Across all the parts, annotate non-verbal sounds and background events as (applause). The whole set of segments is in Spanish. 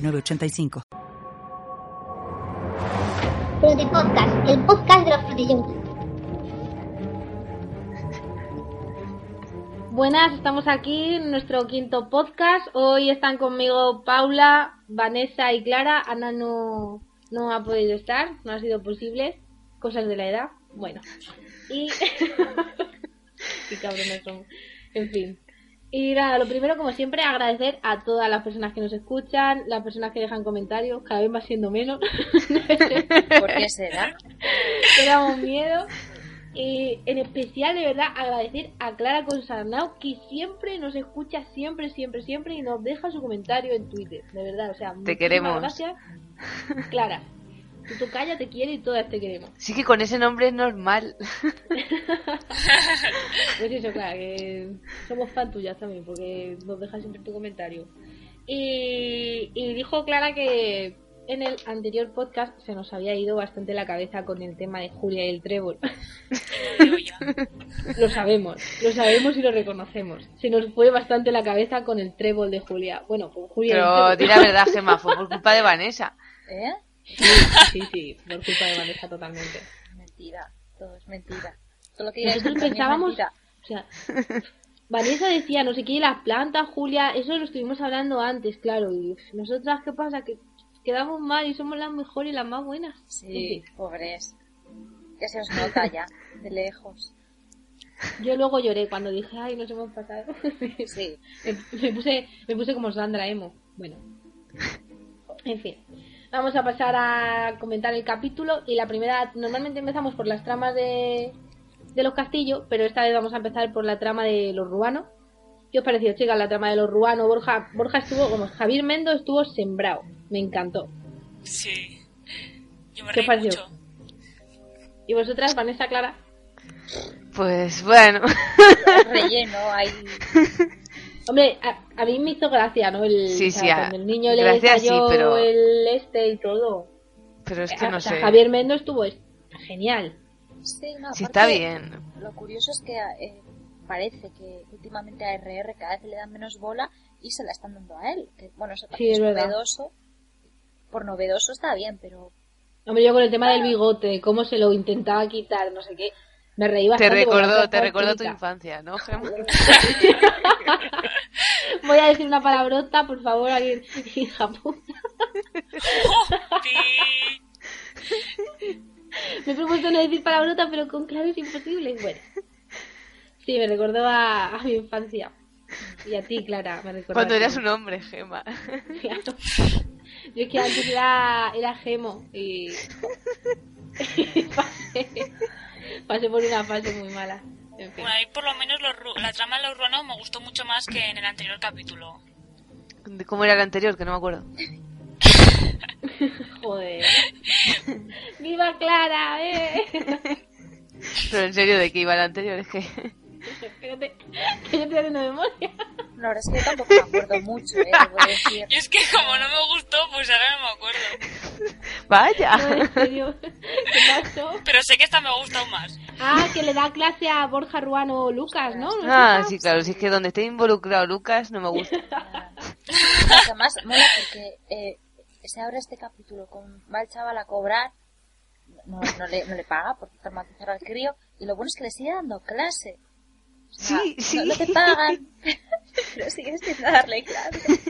985. Fruity Podcast, el podcast de los. Buenas, estamos aquí en nuestro quinto podcast. Hoy están conmigo Paula, Vanessa y Clara. Ana no, no ha podido estar, no ha sido posible. Cosas de la edad. Bueno. Y. (laughs) Qué cabrones somos. En fin. Y nada, lo primero, como siempre, agradecer a todas las personas que nos escuchan, las personas que dejan comentarios, cada vez va siendo menos. (laughs) ¿Por qué será? (laughs) Tenemos miedo. Y en especial, de verdad, agradecer a Clara Consarnau, que siempre nos escucha, siempre, siempre, siempre, y nos deja su comentario en Twitter. De verdad, o sea, te queremos. Gracias, Clara. Tu calla te quiere y todas te queremos. Sí que con ese nombre es normal. (laughs) pues eso, claro, que somos fan tuyas también, porque nos dejas siempre tu comentario. Y, y dijo Clara que en el anterior podcast se nos había ido bastante la cabeza con el tema de Julia y el trébol. lo (laughs) sabemos, lo sabemos y lo reconocemos. Se nos fue bastante la cabeza con el trébol de Julia. Bueno, con Julia. Pero di la verdad, Gemma, fue por culpa de Vanessa. ¿Eh? Sí, sí, sí, por culpa de Vanessa totalmente. Mentira, todo es mentira. Todo lo que Nosotros pensábamos, o sea, Vanessa decía no sé qué, las plantas, Julia, eso lo estuvimos hablando antes, claro, y nosotras, ¿qué pasa? Que quedamos mal y somos las mejores y las más buenas. Sí, pobres. Ya se os nota ya, de lejos. Yo luego lloré cuando dije, ay, nos hemos pasado. (laughs) Sí. me, me, puse, me puse como Sandra Emo. Bueno. En fin. Vamos a pasar a comentar el capítulo y la primera, normalmente empezamos por las tramas de, de los castillos, pero esta vez vamos a empezar por la trama de los ruanos. ¿Qué os pareció, chicas, la trama de los ruanos? Borja, Borja estuvo, como Javier Mendo estuvo sembrado. Me encantó. Sí. Yo me ¿Qué os pareció? mucho. ¿Y vosotras, Vanessa, Clara? Pues bueno. Relleno ahí. (laughs) Hombre, a, a mí me hizo gracia, ¿no? El, Sí, o sea, sí, a- cuando el niño le gracia sí, cayó pero- el este y todo. Pero es que Ah, no sé. Javier Mendo estuvo es- genial. Sí, no, está bien. Lo curioso es que eh, parece que últimamente a RR cada vez le dan menos bola y se la están dando a él. Que, bueno, eso Sí, también es es verdad. novedoso. Por novedoso está bien, pero Hombre, yo con el tema del bigote, cómo se lo intentaba quitar, no sé qué, me reí Te bastante. recordó, te recordó tu infancia, ¿no, Gemma? (laughs) Voy a decir una palabrota, por favor, alguien, (laughs) hija puta. Me he propuesto no decir palabrota, pero con claro es imposible. Bueno. Sí, me recordó a, a mi infancia. Y a ti, Clara, me recordó. Cuando eras un hombre, Gemma. Claro. Yo es que antes era, era gemo y, (laughs) y pasé, por una fase muy mala. En fin. Bueno, ahí por lo menos los ru- la trama de los ruanos me gustó mucho más que en el anterior capítulo. ¿De ¿Cómo era el anterior? Que no me acuerdo. (laughs) Joder. (laughs) ¡Viva Clara! ¡Eh! (laughs) Pero en serio, ¿de qué iba el anterior? Es que... Espérate, que yo estoy haciendo memoria. verdad es que yo tampoco me acuerdo (laughs) mucho, ¿eh? Debo decir. Y es que como no me gustó, pues ahora no me acuerdo. ¡Vaya! No, en serio. (laughs) ¿Qué pasó? Pero sé que esta me ha gustado más. Ah, que le da clase a Borja Ruano Lucas, ¿no? ¿No Ah, sí, claro. Si es que donde esté involucrado Lucas no me gusta. (laughs) Además, mola porque eh, se abre este capítulo con va el chaval a cobrar, no, no, le, no le paga por traumatizar al crío, y lo bueno es que le sigue dando clase. O sea, Sí, sí. No, no te pagan, (laughs) pero sigues sin darle clase.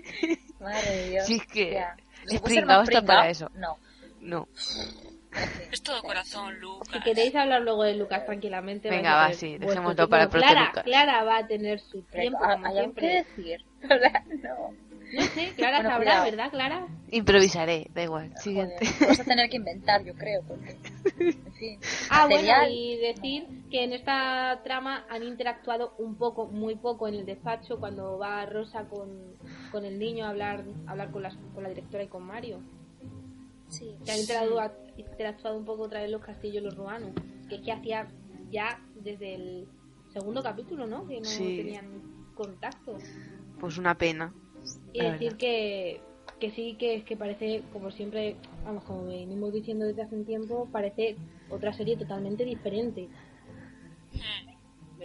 Madre de Dios. Sí, es que Ya. es ¿Se puede ser pringao más hasta para eso. No. No. Es todo corazón, Lucas. Si queréis hablar luego de Lucas tranquilamente. Venga, va, sí, dejémoslo tiempo. para el Clara. Clara va a tener su tiempo, como hay algo que siempre. decir. (laughs) No. No sé, (laughs) Clara Bueno, sabrá, cuidado. ¿verdad, Clara? Improvisaré, da igual. Siguiente. (laughs) Joder, vas a tener que inventar, yo creo, porque, en fin, (laughs) Ah, material, bueno, y decir que en esta trama han interactuado un poco, muy poco en el despacho cuando va Rosa con, con el niño a hablar, a hablar con, las, con la directora y con Mario. Sí. Que han interactuado, interactuado un poco otra vez los castillos y los ruanos. Que es que hacía ya desde el segundo capítulo, ¿no? Que no Sí. tenían contacto. Pues una pena. Y La decir que, que sí, que es que parece, como siempre, vamos, como venimos diciendo desde hace un tiempo, parece otra serie totalmente diferente.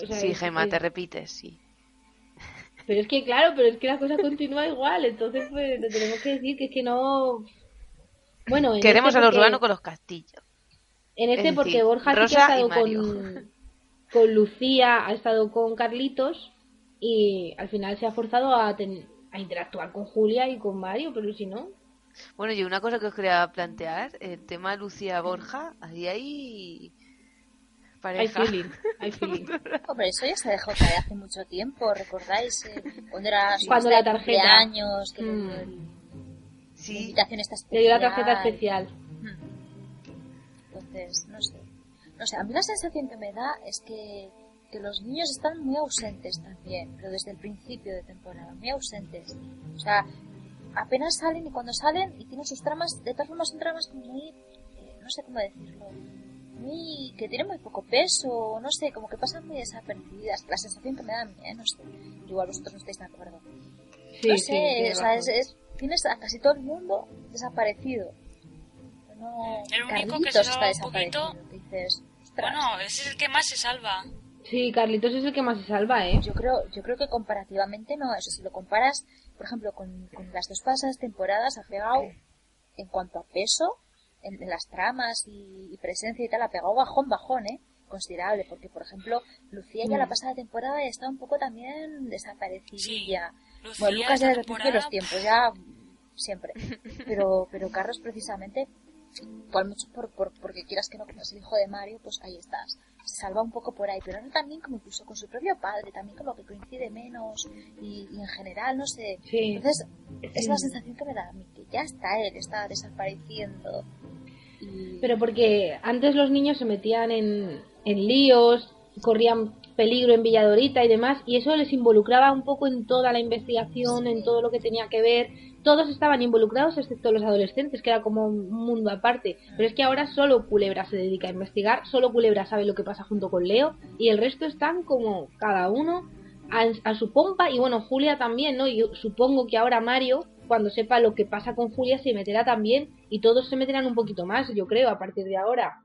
O sea, Sí, Gemma, es- te repites, sí. Pero es que, claro, pero es que la cosa continúa igual, entonces pues lo tenemos que decir que es que no... Bueno, en Queremos este a los ruanos con los castillos. En este Es porque decir, Borja sí que ha estado con, con Lucía, ha estado con Carlitos y al final se ha forzado a, ten- a interactuar con Julia y con Mario, pero si no... Bueno, y una cosa que os quería plantear, el tema Lucía Borja, ahí hay Hay pareja. feeling, hay (laughs) feeling. Hombre, eso ya se dejó caer hace mucho tiempo, ¿recordáis? Eh, Cuando era su Cuando la de tarjeta. que le Mm. dio el- la Sí, invitación esta Le especial. dio la tarjeta especial. Mm. Entonces, no sé. No sé, a mí la sensación que me da es que, que los niños están muy ausentes también, pero desde el principio de temporada, muy ausentes. O sea, apenas salen y cuando salen y tienen sus tramas, de todas formas son tramas muy, eh, no sé cómo decirlo, muy, que tienen muy poco peso, no sé, como que pasan muy desapercibidas. La sensación que me da a mí, ¿eh? no sé. Igual vosotros no estáis de acuerdo. Sí, no sí, sé, tiene o sea, es, es- tienes a casi todo el mundo desaparecido. No, El único que Carlitos se está salva un desaparecido. poquito- que dices. Bueno, ese es el que más se salva. Sí, Carlitos es el que más se salva, ¿eh? Yo creo, yo creo que comparativamente no, eso si lo comparas, por ejemplo, con, con las dos pasadas temporadas ha pegado, en cuanto a peso, en, en las tramas y, y presencia y tal, ha pegado bajón, bajón, eh, considerable, porque por ejemplo, Lucía ya Mm. la pasada temporada está un poco también desaparecidilla. Lucía, Bueno, Lucas ya de los tiempos, ya mm, siempre. (laughs) Pero, pero Carlos precisamente, por mucho por, por, porque quieras que no, como es el hijo de Mario, pues ahí estás. Se salva un poco por ahí, pero ahora también como incluso con su propio padre, también como que coincide menos y, y en general, no sé. Sí. Entonces, es la sensación que me da a mí, que ya está él, está desapareciendo. Y... Pero porque antes los niños se metían en, en líos, corrían peligro en Villadorita y demás, y eso les involucraba un poco en toda la investigación, en todo lo que tenía que ver. Todos estaban involucrados excepto los adolescentes, que era como un mundo aparte. Pero es que ahora solo Culebra se dedica a investigar, solo Culebra sabe lo que pasa junto con Leo, y el resto están como cada uno a, su pompa, y bueno, Julia también, ¿no? Y yo supongo que ahora Mario, cuando sepa lo que pasa con Julia, se meterá también, y todos se meterán un poquito más, yo creo, a partir de ahora.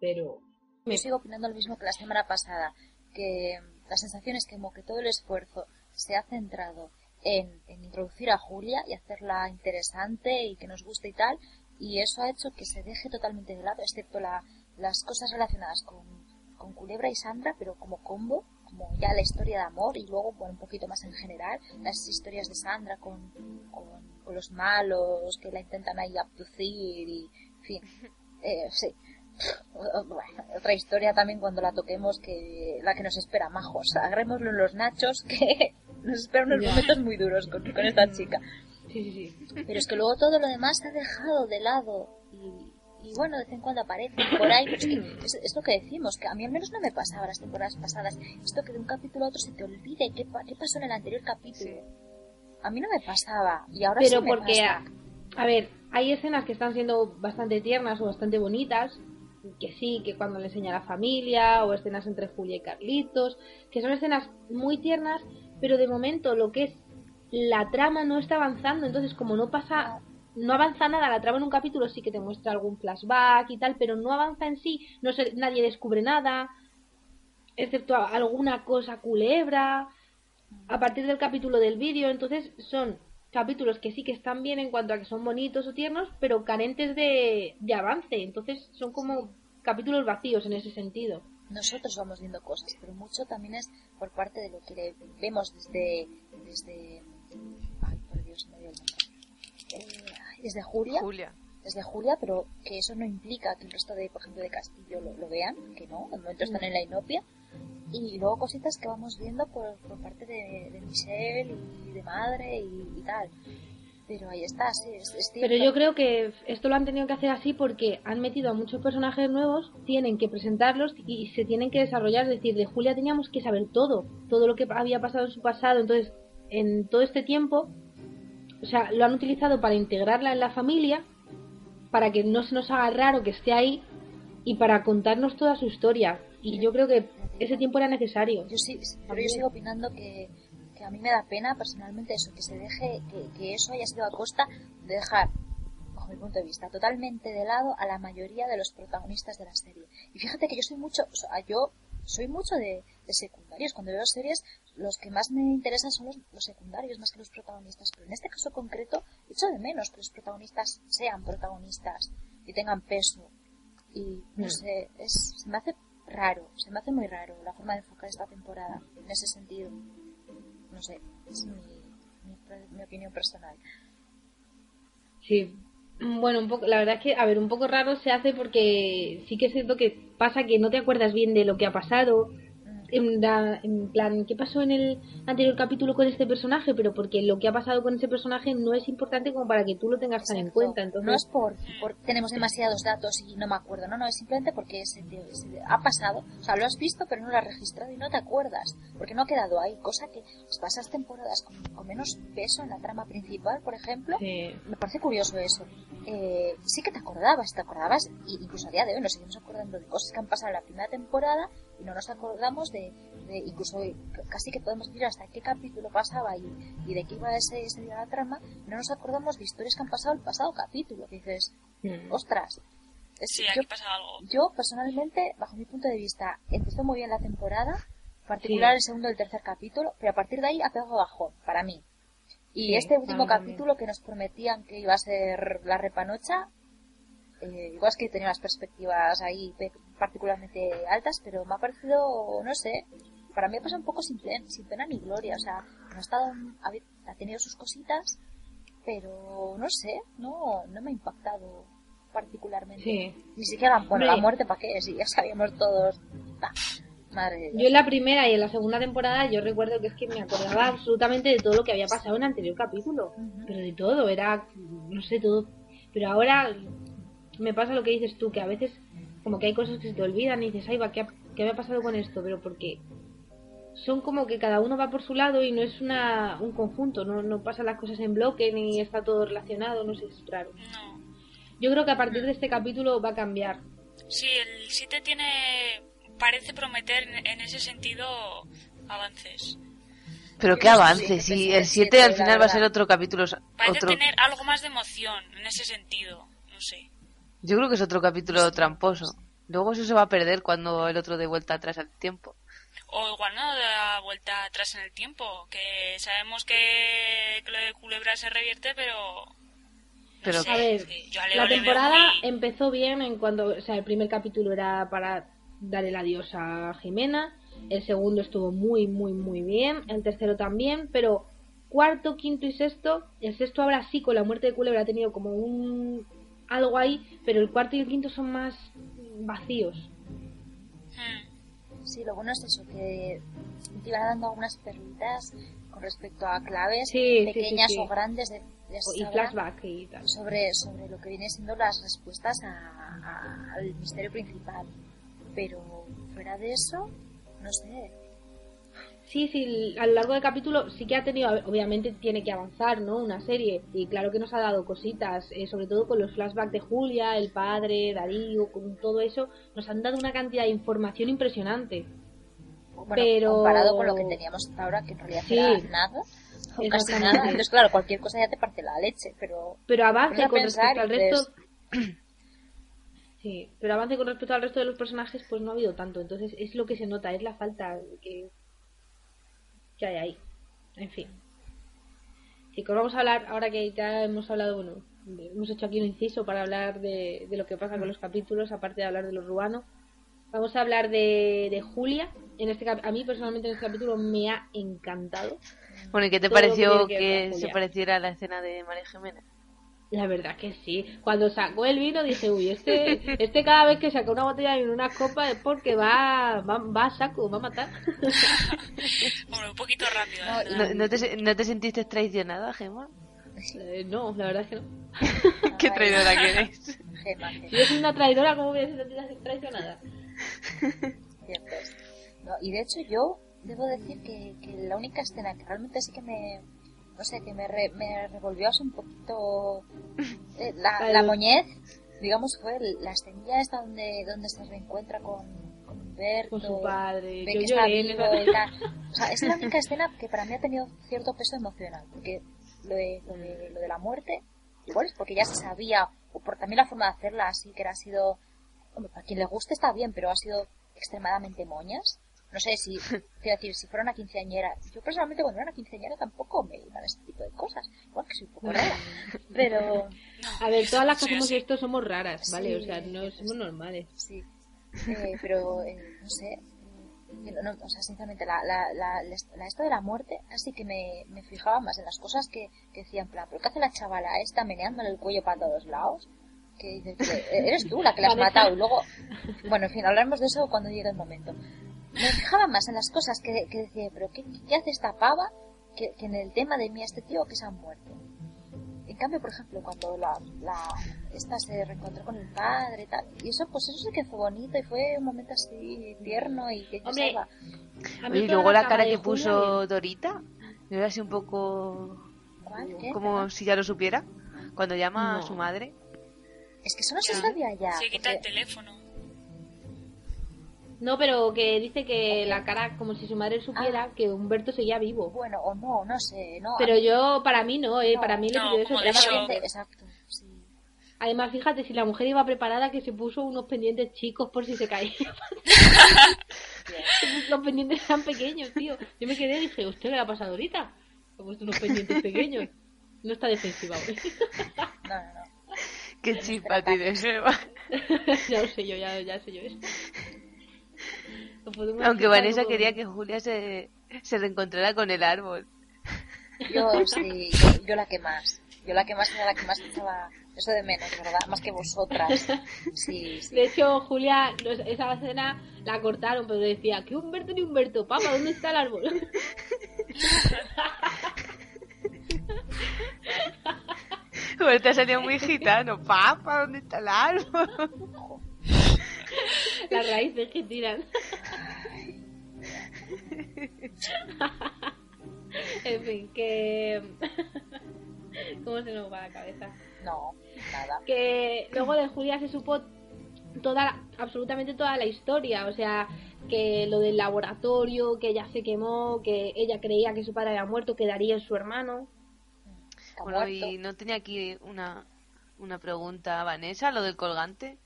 Pero... Yo sigo opinando lo mismo que la semana pasada, que la sensación es que como que todo el esfuerzo se ha centrado en, en introducir a Julia y hacerla interesante y que nos guste y tal, y eso ha hecho que se deje totalmente de lado, excepto la, las cosas relacionadas con, con Culebra y Sandra, pero como combo, como ya la historia de amor y luego bueno, un poquito más en general, las historias de Sandra con, con, los malos que la intentan ahí abducir y, en fin, eh, sí. (laughs) Otra historia también cuando la toquemos que la que nos espera majos agarrémoslo en los nachos (laughs) que nos esperan unos momentos muy duros con, con esta chica. Sí, sí, sí. pero es que luego todo lo demás se ha dejado de lado y, y bueno de vez en cuando aparece por ahí. Pero es, que es, es lo que decimos que a mí al menos no me pasaba las temporadas pasadas. Esto que de un capítulo a otro se te olvide qué, qué pasó en el anterior capítulo a mí no me pasaba y ahora Pero sí me porque, pasa. a, a ver, hay escenas que están siendo bastante tiernas o bastante bonitas, que sí, que cuando le enseña a la familia, o escenas entre Julia y Carlitos, que son escenas muy tiernas, pero de momento lo que es la trama no está avanzando, entonces como no pasa, no avanza nada, la trama en un capítulo sí que te muestra algún flashback y tal, pero no avanza en sí, no se, nadie descubre nada, excepto alguna cosa culebra, a partir del capítulo del vídeo, entonces son capítulos que sí que están bien en cuanto a que son bonitos o tiernos, pero carentes de, de avance, entonces son como capítulos vacíos en ese sentido. nosotros vamos viendo cosas, pero mucho también es por parte de lo que le- vemos desde, desde, ay, por Dios, me dio el nombre. Eh, desde Julia, Julia. desde Julia, pero que eso no implica que el resto de, por ejemplo, de Castillo lo, lo vean, que no, de momento están en la inopia, y luego cositas que vamos viendo por, por parte de, de Michelle y de madre y, y tal. Pero ahí está, sí, es, es Pero yo creo que esto lo han tenido que hacer así porque han metido a muchos personajes nuevos, tienen que presentarlos y se tienen que desarrollar. Es decir, de Julia teníamos que saber todo, todo lo que había pasado en su pasado. Entonces, en todo este tiempo, o sea, lo han utilizado para integrarla en la familia, para que no se nos haga raro que esté ahí y para contarnos toda su historia. Y yo creo que ese tiempo era necesario. Yo sí, pero yo sigo opinando que, que a mí me da pena personalmente eso, que se deje, que, que eso haya sido a costa de dejar, bajo mi punto de vista, totalmente de lado a la mayoría de los protagonistas de la serie. Y fíjate que yo soy mucho, o sea, yo soy mucho de, de secundarios. Cuando veo series, los que más me interesan son los, los secundarios más que los protagonistas. Pero en este caso concreto, echo de menos que los protagonistas sean protagonistas y tengan peso. Y no Mm. sé, es, se me hace raro, se me hace muy raro la forma de enfocar esta temporada en ese sentido. No sé, es mi, mi, mi opinión personal. Sí. Bueno, un poco, la verdad es que, a ver, un poco raro se hace porque sí que es cierto que pasa que no te acuerdas bien de lo que ha pasado. En, la- en plan, ¿qué pasó en el anterior capítulo con este personaje? Pero porque lo que ha pasado con ese personaje no es importante como para que tú lo tengas tan en cuenta. Entonces, No es por, por tenemos demasiados datos y no me acuerdo, no, no, es simplemente porque se te- se te ha pasado, o sea, lo has visto pero no lo has registrado y no te acuerdas, porque no ha quedado ahí, cosa que pasas temporadas con, con menos peso en la trama principal, por ejemplo, sí. me parece curioso eso. Eh, sí que te acordabas, te acordabas, y incluso a día de hoy nos seguimos acordando de cosas que han pasado en la primera temporada y no nos acordamos de, de incluso casi que podemos decir hasta qué capítulo pasaba y, y de qué iba ese, ese día la trama, no nos acordamos de historias que han pasado el pasado capítulo. Dices, Mm. ostras. Es- Sí, yo, aquí pasa algo. yo personalmente, bajo mi punto de vista, empezó muy bien la temporada, en particular Sí. el segundo y el tercer capítulo, pero a partir de ahí ha pegado bajón, para mí. Y Sí, este último capítulo que nos prometían que iba a ser la repanocha, eh, igual es que tenía las perspectivas ahí particularmente altas, pero me ha parecido, no sé, para mí ha pasado un poco sin, pen- sin pena ni gloria, o sea, no ha estado, ha, tenido sus cositas, pero no sé, no, no me ha impactado particularmente. Sí. Ni siquiera, bueno, Hombre. la muerte para qué, si ya sabíamos todos. Bah, madre. Yo en la primera y en la segunda temporada yo recuerdo que es que me acordaba absolutamente de todo lo que había pasado en el anterior capítulo. Pero de todo, era, no sé, todo. Pero ahora me pasa lo que dices tú, que a veces como que hay cosas que se te olvidan y dices, ay, va, ¿qué, ha- qué me ha pasado con esto? Pero porque son como que cada uno va por su lado y no es una, un conjunto, no, no pasan las cosas en bloque ni está todo relacionado, no sé, es raro. No. Yo creo que a partir de este capítulo va a cambiar. Sí, el 7 tiene. parece prometer en, ese sentido avances. Pero qué avance, si el el 7 siete, al final va a ser otro capítulo. Parece Otro... tener algo más de emoción en ese sentido. No sé. Yo creo que es otro capítulo tramposo. Luego eso se va a perder cuando el otro de vuelta atrás al tiempo. O igual no da vuelta atrás en el tiempo. Que sabemos que, que lo de Culebra se revierte, pero. no Pero- sé, A ver, que yo a Leo la temporada muy- empezó bien en cuando, o sea, el primer capítulo era para dar el adiós a Jimena, el segundo estuvo muy, muy, muy bien, el tercero también, pero cuarto, quinto y sexto, el sexto ahora sí con la muerte de Culebra ha tenido como un algo ahí, pero el cuarto y el quinto son más vacíos. Hmm. Sí, lo bueno es eso, que te iban dando algunas perlitas con respecto a claves Sí, sí, sí, pequeñas sí. o grandes de, de Y flashback y tal. sobre, sobre lo que vienen siendo las respuestas a- a- al misterio principal. Pero fuera de eso, no sé. Sí, sí, a lo largo del capítulo sí que ha tenido, obviamente tiene que avanzar, ¿no? Una serie. Y claro que nos ha dado cositas, eh, sobre todo con los flashbacks de Julia, el padre, Darío, con todo eso, nos han dado una cantidad de información impresionante. Bueno, Pero- comparado con lo que teníamos hasta ahora, que en realidad Sí. era nada, o casi nada. Entonces, claro, cualquier cosa ya te parte la leche, pero Pero avance con respecto al resto. (clears throat) Sí, pero avance con respecto al resto de los personajes, pues no ha habido tanto. Entonces es lo que se nota, es la falta que, que hay ahí. En fin. Chicos, vamos a hablar, ahora que ya hemos hablado, bueno, hemos hecho aquí un inciso para hablar de, de lo que pasa con los capítulos, aparte de hablar de los ruanos. Vamos a hablar de, de Julia. En este a mí personalmente en este capítulo me ha encantado. Bueno, ¿y qué te Todo pareció que que se pareciera a la escena de María Jimena? La verdad que sí. Cuando sacó el vino dije, uy, este, este cada vez que saca una botella y una copa es porque va, va, va a saco, va a matar. (laughs) Hombre, un poquito rápido. No. ¿No, te, ¿No te sentiste traicionada, Gemma? Eh, no, la verdad es que no. (laughs) ¿Qué traidora que eres? Gema, Si yo soy una traidora, ¿cómo voy a ser traicionada? cierto es. No, y de hecho yo debo decir que, que la única escena que realmente sí que me... no sé, que me, re- me revolvió así un poquito eh, (laughs) la, Vale. la moñez, digamos, fue la escenilla esta donde, donde se reencuentra con, con Humberto. Con su padre. ve que está vivo esa- y tal. O sea, es la (laughs) única escena que para mí ha tenido cierto peso emocional, porque lo de, lo de, lo de la muerte, igual es porque ya se sabía, o por también la forma de hacerla así, que era- ha sido, hombre, para quien le guste está bien, pero ha sido extremadamente moñas. No sé si, (laughs) quiero decir, si fuera una quinceañera, yo personalmente cuando era una quinceañera tampoco me iban este tipo de cosas, igual que soy un poco rara, (laughs) pero A ver, todas las que Sí, hacemos sí. esto somos raras, ¿vale? Sí. O sea, no somos normales. Sí, Eh, pero eh, no sé, eh, no, no, o sea, sinceramente, la, la, la, la, esto de la muerte, así que me, me fijaba más en las cosas que, que decían, en plan, ¿pero qué hace la chavala esta meneándole el cuello para todos lados? Que dices, que eh, eres tú la que la has matado, y luego, bueno, en fin, hablaremos de eso cuando llegue el momento. Me fijaba más en las cosas que, que decía, ¿pero qué, qué hace esta pava? Que, que en el tema de mí, este tío que se ha muerto. En cambio, por ejemplo, cuando la, la esta se reencontró con el padre y tal, y eso, pues eso sí que fue bonito y fue un momento así tierno y que Hombre. A Oye, y luego la cara que puso Dorita, ¿no era así un poco ¿Cuál? ¿Qué? como si ya lo supiera? Cuando llama a No. su madre. Es que eso no se sabía ya. Se quita el porque- teléfono. No, pero que dice que la cara, como si su madre supiera Ah. que Humberto seguía vivo. Bueno, o no, no sé, no. Pero yo, para mí no, ¿eh? No, para mí le no, eso. de otra shock. gente. Exacto, sí. Además, fíjate, si la mujer iba preparada, que se puso unos pendientes chicos por si se caía. (laughs) Los pendientes eran pequeños, tío. Yo me quedé y dije, ¿usted qué le ha pasado ahorita? Ha puesto unos pendientes pequeños. No está defensiva hoy. No, no, no. Qué chispa tienes, Eva. (laughs) ya lo sé yo, ya, ya sé yo eso. Aunque Vanessa como- quería que Julia se, se reencontrara con el árbol. Yo (laughs) sí, yo, yo la que más. Yo la que más era la que más echaba eso de menos, ¿verdad? Más que vosotras. Sí, sí. De hecho, Julia, esa escena la cortaron, pero decía, ¿qué Humberto ni Humberto? Papá, ¿dónde está el árbol? (laughs) Ahorita salió muy gitano. Papa, ¿dónde está el árbol? Las raíces que tiran. (laughs) en fin, que... (laughs) ¿Cómo se nos va la cabeza? No, nada. que luego de Julia se supo toda la- absolutamente toda la historia o sea que lo del laboratorio que ella se quemó que ella creía que su padre había muerto que Darío es su hermano Bueno, y no tenía aquí una, una pregunta, Vanessa, lo del colgante.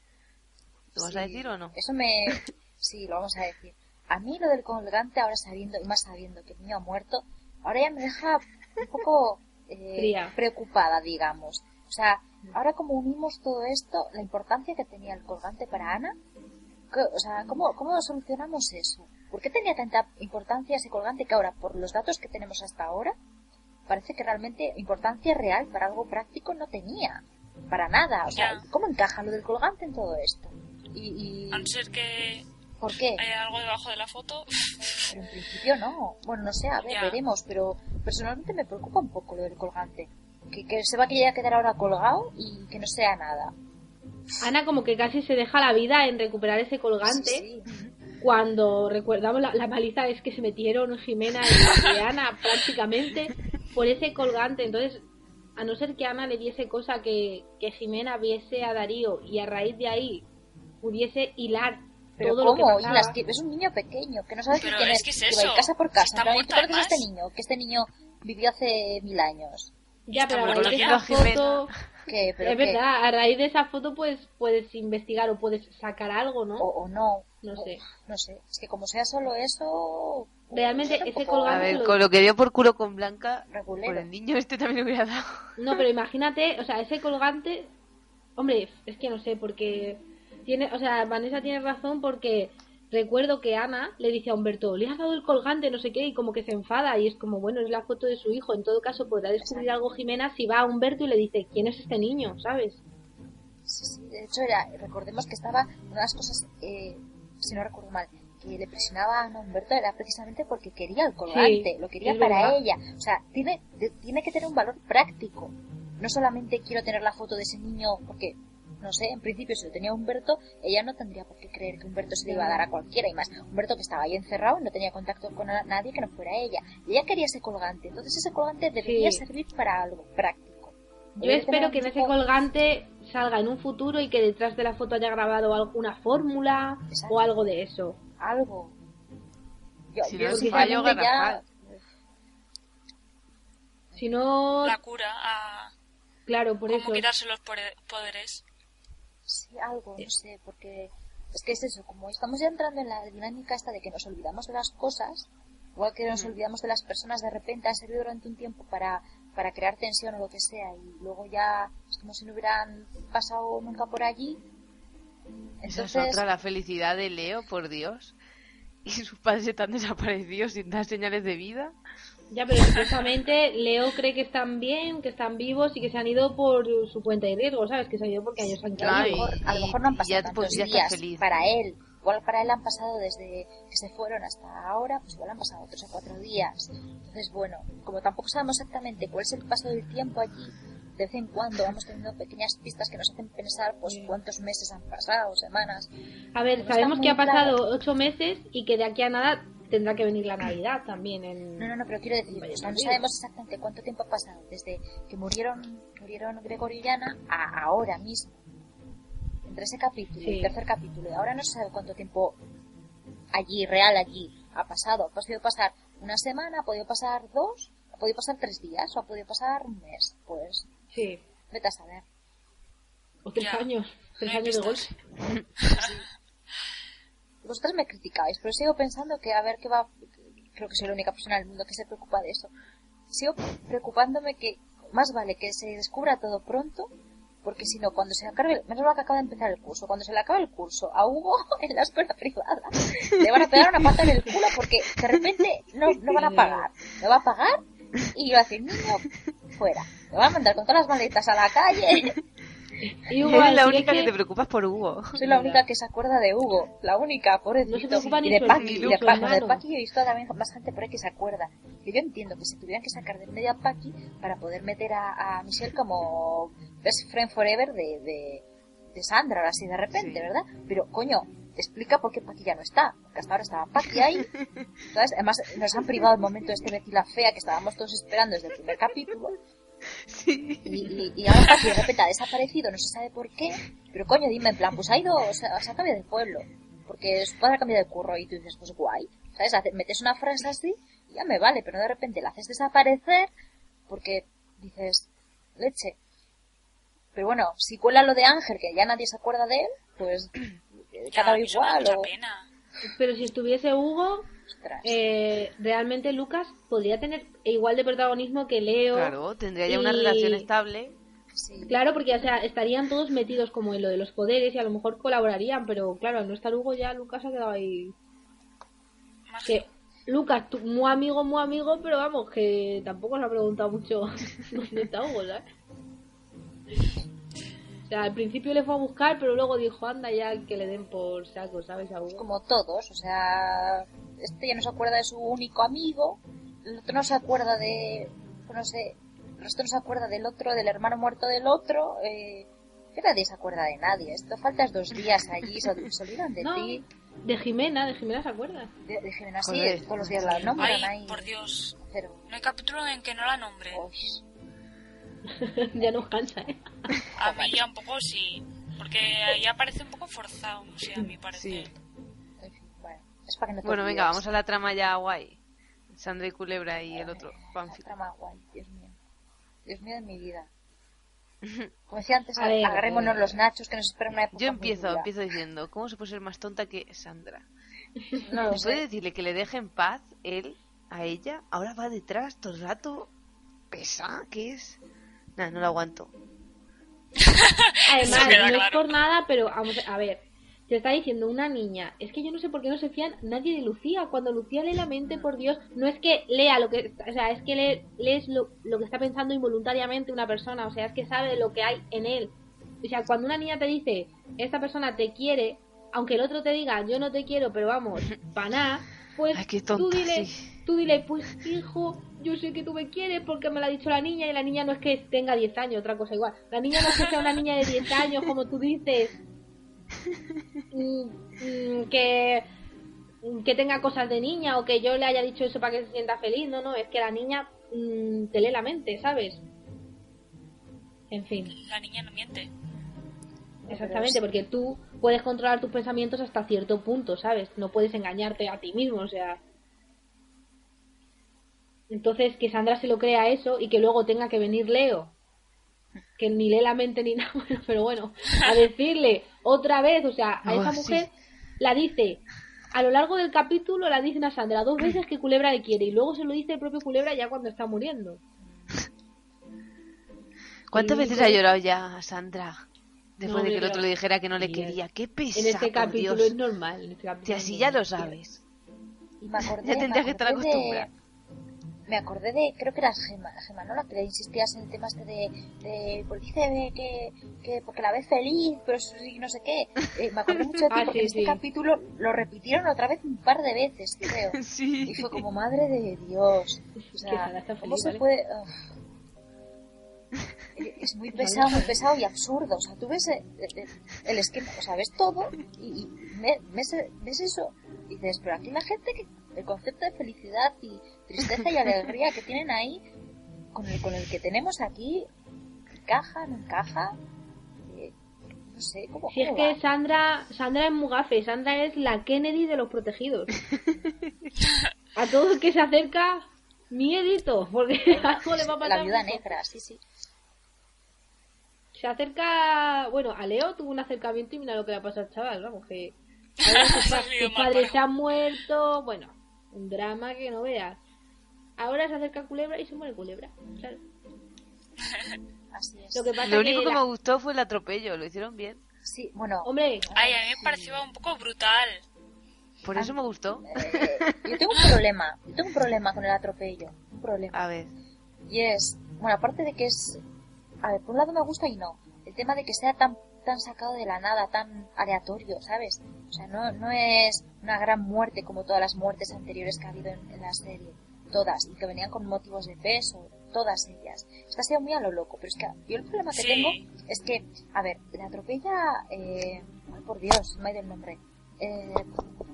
¿Lo vas a decir o no? Eso me... Sí, lo vamos a decir. A mí lo del colgante, ahora sabiendo, y más sabiendo que el niño ha muerto, ahora ya me deja un poco eh, preocupada, digamos. O sea, ahora como unimos todo esto, la importancia que tenía el colgante para Ana, o sea, ¿cómo, ¿cómo solucionamos eso? ¿Por qué tenía tanta importancia ese colgante que ahora, por los datos que tenemos hasta ahora, parece que realmente importancia real para algo práctico no tenía? Para nada. O sea, Ya. ¿cómo encaja lo del colgante en todo esto? Y, y A no ser que ¿Por qué? haya algo debajo de la foto. Pero en principio no. Bueno, no sé, a ver, Ya. veremos. Pero personalmente me preocupa un poco lo del colgante. Que, que se va a que a quedar ahora colgado y que no sea nada. Ana como que casi se deja la vida en recuperar ese colgante Sí, sí. cuando recordamos la, la paliza es que se metieron Jimena y, y Ana (laughs) prácticamente por ese colgante entonces a no ser que Ana le diese cosa que, que Jimena viese a Darío y a raíz de ahí pudiese hilar Pero todo lo que ¿cómo? pasaba. Hilas, que es un niño pequeño, que no sabes Pero quién es es, que es va a ir eso. casa por casa. Está En plan, ¿y muerto, ¿Tú conoces a este niño? Que este niño vivió hace mil años. Ya, pero a raíz de esa foto, Que, pero es que- verdad, a raíz de esa foto pues puedes investigar o puedes sacar algo, ¿no? O, o no. No O- sé. No sé. Es que como sea solo eso... Realmente es un ese colgante A ver, lo- con lo que dio por culo con Blanca, regulero. por el niño este también le hubiera dado. No, pero imagínate, o sea, ese colgante, hombre, es que no sé, porque tiene, o sea, Vanessa tiene razón porque recuerdo que Ana le dice a Humberto, le has dado el colgante, no sé qué, y como que se enfada y es como, bueno, es la foto de su hijo, en todo caso podrá descubrir algo Jimena si va a Humberto y le dice, ¿quién es este niño? ¿Sabes? Sí, sí, de hecho, era, recordemos que estaba una de las cosas, eh, si no recuerdo mal, que le presionaba a Humberto era precisamente porque quería el colgante, Sí, lo quería para verdad. ella. O sea, tiene, de- tiene que tener un valor práctico. No solamente quiero tener la foto de ese niño porque no sé, en principio si lo tenía Humberto, ella no tendría por qué creer que Humberto se le iba a dar a cualquiera, y más, Humberto que estaba ahí encerrado y no tenía contacto con nadie que no fuera ella. Y ella quería ese colgante, entonces ese colgante debería Sí. servir para algo práctico. Yo espero que en ese colgante salga en un futuro y que detrás de la foto haya grabado alguna fórmula Exacto. o algo de eso. algo. Yo, Si yo no es fallo ya-. Si no, La cura a claro, por cómo eso. quitarse los pore- poderes. Sí, algo, no sé, porque es que es eso, como estamos ya entrando en la dinámica esta de que nos olvidamos de las cosas, igual que nos olvidamos de las personas, de repente ha servido durante un tiempo para, para crear tensión o lo que sea, y luego ya es como si no hubieran pasado nunca por allí. Esa es Entonces, otra, la felicidad de Leo, por Dios. Y sus padres están desaparecidos sin dar señales de vida. Ya, pero supuestamente Leo cree que están bien, que están vivos y que se han ido por su cuenta de riesgo, ¿sabes? Que se han ido porque ellos han a, Claro, lo caído. mejor, a lo y- mejor no han y pasado ya, tantos pues, días feliz. para él. Igual para él han pasado desde que se fueron hasta ahora, pues igual han pasado tres o cuatro días. Entonces, bueno, como tampoco sabemos exactamente cuál es el paso del tiempo allí, de vez en cuando vamos teniendo pequeñas pistas que nos hacen pensar pues cuántos meses han pasado, semanas. A ver, No sabemos que ha pasado claro. ocho meses y que de aquí a nada tendrá que venir la Navidad también. En... No, no, no, pero quiero decir, Vaya o sea, no sabemos exactamente cuánto tiempo ha pasado desde que murieron, murieron Gregorio y Ana a ahora mismo. Entre ese capítulo y Sí. el tercer capítulo. Y ahora no se sabe cuánto tiempo allí, real allí, ha pasado. Ha podido pasar una semana, ha podido pasar dos, ha podido pasar tres días o ha podido pasar un mes. Pues, Sí, vete a saber. o tres Ya. años. Tres No años de golpe. (laughs) Vosotros me criticáis, pero sigo pensando que a ver qué va. Creo que soy la única persona del mundo que se preocupa de eso. Sigo preocupándome que más vale que se descubra todo pronto, porque si no, cuando se acabe, menos mal que acaba de empezar el curso, cuando se le acabe el curso a Hugo (laughs) en la escuela privada, le van a pegar una pata en el culo porque de repente no, no van a pagar. No va a pagar y va a decir, niño, fuera. Me van a mandar con todas las maletas a la calle. Y Hugo, Eres la única que que- te preocupas por Hugo. Soy la única que se acuerda de Hugo, la única, pobrecito. No se preocupa ni y de ni y su de, Pa- hermano. de Paqui he visto también más gente por ahí que se acuerda. Que yo entiendo que se tuvieran que sacar del medio a Paqui para poder meter a, a Michelle como best friend forever de, de, de Sandra, así de repente, Sí. ¿verdad? Pero, coño, explica por qué Paqui ya no está. Porque hasta ahora estaba Paqui ahí. (laughs) ¿Sabes? Además, nos han privado el momento de este Betty la Fea que estábamos todos esperando desde el primer capítulo. (laughs) Sí. Y, y, y ahora de repente ha desaparecido, no se sabe por qué. Pero coño, dime, en plan, pues ha ido, o sea, se ha cambiado de pueblo. Porque su padre ha cambiado de curro y tú dices, pues guay. ¿Sabes? Hace- metes una frase así y ya me vale, pero de repente la haces desaparecer porque dices, leche. Pero bueno, si cuela lo de Ángel, que ya nadie se acuerda de él, pues (clears throat) cada da igual. mucha O... pena. Pero si estuviese Hugo. Eh, realmente Lucas podría tener igual de protagonismo que Leo. Claro, tendría ya una relación estable. Sí. Claro, porque o sea, estarían todos metidos como en lo de los poderes y a lo mejor colaborarían, pero claro, al no estar Hugo ya Lucas ha quedado ahí. Más Que Lucas, tú, muy amigo, muy amigo, pero vamos, que tampoco se ha preguntado mucho (laughs) dónde está Hugo, ¿sabes? O sea, al principio le fue a buscar, pero luego dijo, anda ya que le den por saco, ¿sabes? A Hugo. como todos, o sea, este ya no se acuerda de su único amigo, el otro no se acuerda de, pues no sé, el resto no se acuerda del otro, del hermano muerto del otro, eh, que nadie se acuerda de nadie, esto faltas dos días allí, se, olvidan de No, ti, de Jimena, de Jimena se acuerda. de, de Jimena, sí, Joder. todos los días la nombran Ay, ahí, por Dios. pero, No hay capítulo en que no la nombre. (laughs) ya nos cansa, ¿eh? A mí ya un poco sí. Porque ya parece un poco forzado, no sé, a mi parecer. Sí. Es para que no te Bueno, venga, olvides. vamos a la trama ya guay. Sandra y Culebra y el otro, La trama guay, Dios mío. Dios mío de mi vida. (laughs) Como decía antes, A ver, agarrémonos eh, los nachos que nos esperan una época Yo muy empiezo, dura. empiezo diciendo, ¿cómo se puede ser más tonta que Sandra? No lo ¿Se puede sé. decirle que le deje en paz él a ella? Ahora va detrás todo el rato. ¿Pesa? ¿Qué es? Nada, no lo aguanto. (laughs) Además, no es claro. por nada, pero vamos a ver. Te está diciendo una niña. Es que yo no sé por qué no se fían nadie de Lucía. Cuando Lucía lee la mente, por Dios, no es que lea lo que. O sea, es que lee, lees lo, lo que está pensando involuntariamente una persona. O sea, es que sabe lo que hay en él. O sea, cuando una niña te dice, esta persona te quiere, aunque el otro te diga, yo no te quiero, pero vamos, para nada, pues Ay, tú dile, sí. tú dile, pues hijo, yo sé que tú me quieres porque me lo ha dicho la niña y la niña no es que tenga 10 años, otra cosa igual. La niña no es que sea una niña de 10 años, como tú dices, que, que tenga cosas de niña o que yo le haya dicho eso para que se sienta feliz. No, no, es que la niña mm, te lee la mente, ¿sabes? En fin. La niña no miente. Exactamente, porque tú puedes controlar tus pensamientos hasta cierto punto, ¿sabes? No puedes engañarte a ti mismo, o sea. Entonces, que Sandra se lo crea eso y que luego tenga que venir Leo, que ni lee la mente ni (laughs) nada, bueno, pero bueno, a decirle otra vez, o sea, a Oh, esa sí. mujer la dice, a lo largo del capítulo la dicen a Sandra dos veces que Culebra le quiere y luego se lo dice el propio Culebra ya cuando está muriendo. (laughs) ¿Cuántas Y veces ha llorado ya Sandra? Después No, de que el otro le dijera que no le quería. ¡Qué pesado, En este capítulo Dios! es normal. En este capítulo Si así ya lo sabes. Y me acordé, Ya tendrías que me estar acostumbrada. Me acordé de, creo que era Gema, Gema, ¿no? La que le insistías en el tema este de, de pues dice que, que porque la ve feliz, pero sí, no sé qué. Eh, me acordé mucho de ti Ah, porque sí, en este sí. capítulo lo repitieron otra vez un par de veces, creo. (laughs) Sí. Y fue como, madre de Dios. O sea, ¿cómo se ¿vale? puede...? Uf. (laughs) Es muy pesado, muy pesado y absurdo. O sea, tú ves el, el- esquema, o sea, ves todo y, y ve- ves, ves eso y dices, pero aquí la gente, que el concepto de felicidad y tristeza y alegría que tienen ahí, con el, con el que tenemos aquí, encaja, no encaja, Eh, no sé, ¿cómo, Si es que? Sandra, Sandra es Mugafe, Sandra es la Kennedy de los protegidos. (laughs) A todo el que se acerca, miedito, porque (laughs) algo le va a pasar. La viuda mucho. negra, sí, sí. Se acerca, bueno, a Leo tuvo un acercamiento y mira lo que le ha pasado al chaval, vamos, que (laughs) sus, sus padres se han muerto, bueno, un drama que no veas. Ahora se acerca Culebra y se muere Culebra, claro. (laughs) Así es. Lo que pasa Lo único que que la- me gustó fue el atropello. Lo hicieron bien. Sí, bueno, Hombre, Ay, a mí me pareció un poco brutal. Por eso me gustó. eh, yo tengo un problema, yo tengo un problema con el atropello, un problema. A ver. Y es, bueno, aparte de que es, a ver, por un lado me gusta y no. El tema de que sea tan tan sacado de la nada, tan aleatorio, ¿sabes? O sea, no, no es una gran muerte como todas las muertes anteriores que ha habido en, en la serie. Todas, y que venían con motivos de peso, todas ellas. Esta ha sido muy a lo loco, pero es que yo el problema que Sí. tengo es que, a ver, le atropella, eh, ay, por Dios, me ha ido el nombre. Eh,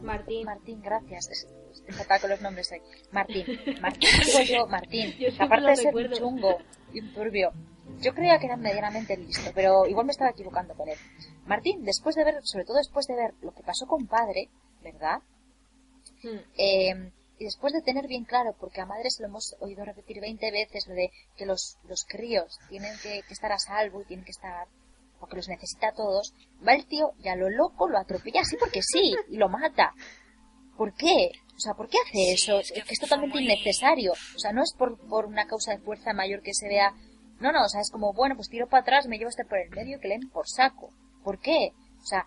Martín, Martín, gracias. Es- fatal con los nombres hoy. Martín. (laughs) Martín, digo yo, Martín. Yo Aparte de ser un recuerdo. chungo y un turbio. Yo creía que era medianamente listo, pero igual me estaba equivocando con él. Martín, después de ver, sobre todo después de ver lo que pasó con padre, ¿verdad? Hmm. Eh, y después de tener bien claro, porque a madres lo hemos oído repetir 20 veces, lo de que los, los críos tienen que, que estar a salvo y tienen que estar, porque los necesita a todos, va el tío y a lo loco lo atropella así porque sí, y lo mata. ¿Por qué? O sea, ¿por qué hace Sí, eso? es que es totalmente muy- innecesario. O sea, no es por, por una causa de fuerza mayor que se vea. No, no, o sea, es como, bueno, pues tiro para atrás, me llevo este por el medio que le den por saco. ¿Por qué? O sea,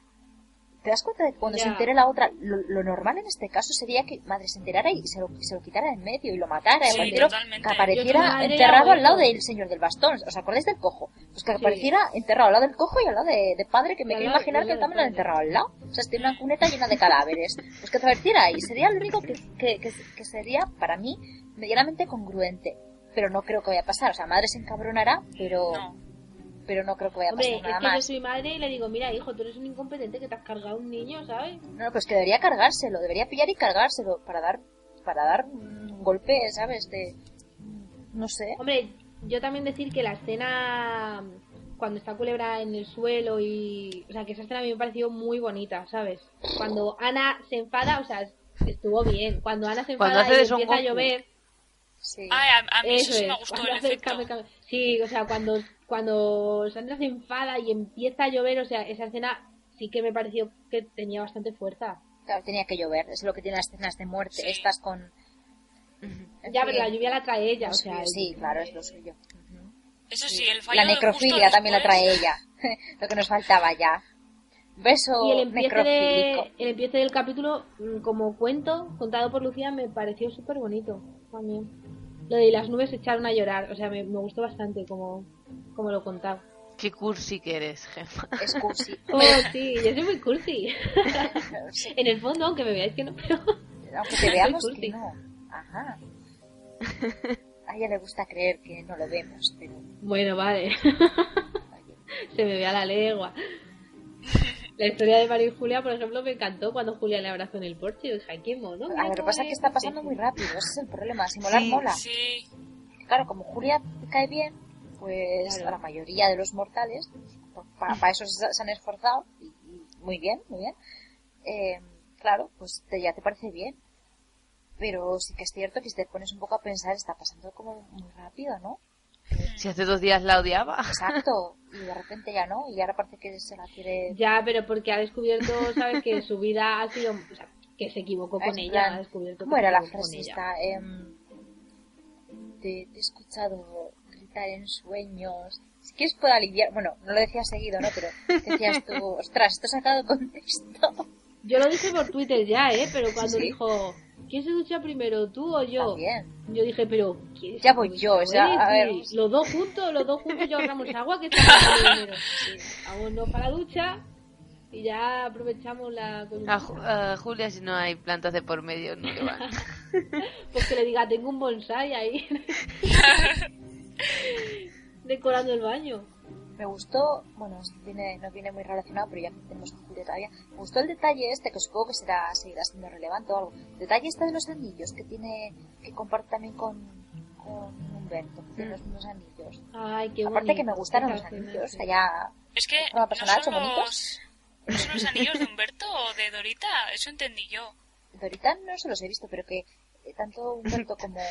¿te das cuenta de que cuando se entere la otra, lo, lo normal en este caso sería que madre se enterara y se lo, se lo quitara en medio y lo matara? Sí, totalmente. que apareciera enterrado al lado del señor del bastón. ¿Os acordáis del cojo? Pues que Sí. apareciera enterrado al lado del cojo y al lado de, de padre, que me quiero imaginar que también lo han enterrado al lado. O sea, tiene una cuneta llena de cadáveres. Pues que apareciera ahí. Sería lo único que, que, que, que sería, para mí, medianamente congruente. Pero no creo que vaya a pasar. O sea, madre se encabronará, pero No. pero no creo que vaya a Hombre, pasar es nada que yo más. soy madre y le digo, mira hijo, tú eres un incompetente que te has cargado a un niño, ¿sabes? No, pues que debería cargárselo, debería pillar y cargárselo para dar para dar un golpe, ¿sabes? De no sé. Hombre, yo también decir que la escena cuando está Culebra en el suelo y... O sea, que esa escena a mí me pareció muy bonita, ¿sabes? Cuando Ana se enfada, o sea, estuvo bien. Cuando Ana se Cuando enfada hace y empieza a llover... Sí. Ay, a, a mí eso, Eso sí es, me gustó cuando el hace el efecto. cambio, cambio. Sí, o sea, cuando, cuando Sandra se enfada y empieza a llover, o sea, esa escena sí que me pareció que tenía bastante fuerza. Claro, tenía que llover, es lo que tiene las escenas de muerte, Sí. estas con Ya, pero la lluvia la trae ella, o sea... sí, claro, es lo suyo. Eso sí, el fallo La necrofilia justo también la trae ella. (laughs) lo que nos faltaba ya. Beso Y el empiece, de, el empiece del capítulo, mm, como cuento, contado por Lucía, me pareció súper bonito también. Lo de las nubes se echaron a llorar, o sea, me, me gustó bastante como, como lo contaba. Qué cursi que eres, Gemma. Es cursi. (laughs) Oh, sí, yo soy muy cursi. Sí, en el fondo, aunque me veáis que no, pero... Aunque te veamos cursi. que no. Ajá. a ella le gusta creer que no lo vemos, pero Bueno, vale. Se me ve a la legua. La historia de Mario y Julia, por ejemplo, me encantó cuando Julia le abrazó en el porche. Y dije, qué mono. lo que pasa es que está pasando muy rápido, ese es el problema. Si molar Sí, mola. Sí, Claro, como Julia cae bien, pues Claro. a la mayoría de los mortales, para eso se, se han esforzado, y, y muy bien, muy bien. Eh, claro, pues te- ya te parece bien. Pero sí que es cierto que si te pones un poco a pensar, está pasando como muy rápido, ¿no? Si hace dos días la odiaba. Exacto. (laughs) Y de repente ya no, y ahora parece que se la quiere... Ya, pero porque ha descubierto, ¿sabes? Que su vida ha sido. O sea, que se equivocó Ah, con ella. plan, Ha descubierto ¿Cómo que era se la frase esta? Em, te, te he escuchado gritar en sueños. Si quieres puedo aliviar... Bueno, no lo decías seguido, ¿no? Pero decías tú, (laughs) ostras, esto sacado de contexto. Yo lo dije por Twitter ya, ¿eh? Pero cuando Sí. dijo, ¿quién se ducha primero, tú o yo? También. Yo dije, pero ¿quién Ya se voy ducha? yo, o sea, Oye, a ver, sí, vamos. Los dos juntos, los dos juntos ya ahorramos agua que estamos primero. Vámonos para la ducha y ya aprovechamos la A, coyuntura. Ju- a Julia, si no hay plantas de por medio, no le van. (laughs) Pues que le diga, tengo un bonsai ahí. (laughs) (laughs) Decorando el baño. Me gustó, bueno, viene, no viene muy relacionado, pero ya tenemos a Julia todavía. Me gustó el detalle este, que supongo que será, seguirá siendo relevante o algo. El detalle este de los anillos que tiene, que comparte también con, con Humberto, que tiene los mismos anillos. Ay, qué Aparte bonito. que me gustaron los anillos, sí. o sea, ya es que no son ¿son los, bonitos? no son los anillos de Humberto o de Dorita, eso entendí yo. Dorita no se los he visto, pero que eh, tanto Humberto como,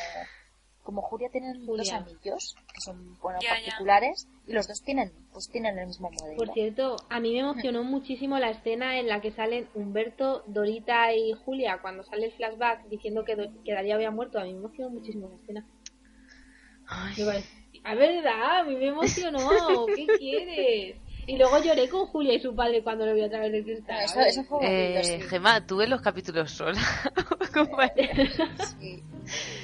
como Julia tienen Julia. dos anillos, que son, bueno, Ya, ya. particulares, y los dos tienen, pues tienen el mismo modelo. Por cierto, a mí me emocionó (laughs) muchísimo la escena en la que salen Humberto, Dorita y Julia cuando sale el flashback diciendo que, que Darío había muerto. A mí me emocionó muchísimo la escena. A verdad, a mí me emocionó. ¿Qué (laughs) quieres? Y luego lloré con Julia y su padre cuando lo vi a través del cristal. No, eso, eso fue bonito, eh, sí. Gemma, ¿tú ves los capítulos sola? ¿Cómo es? (laughs) Sí.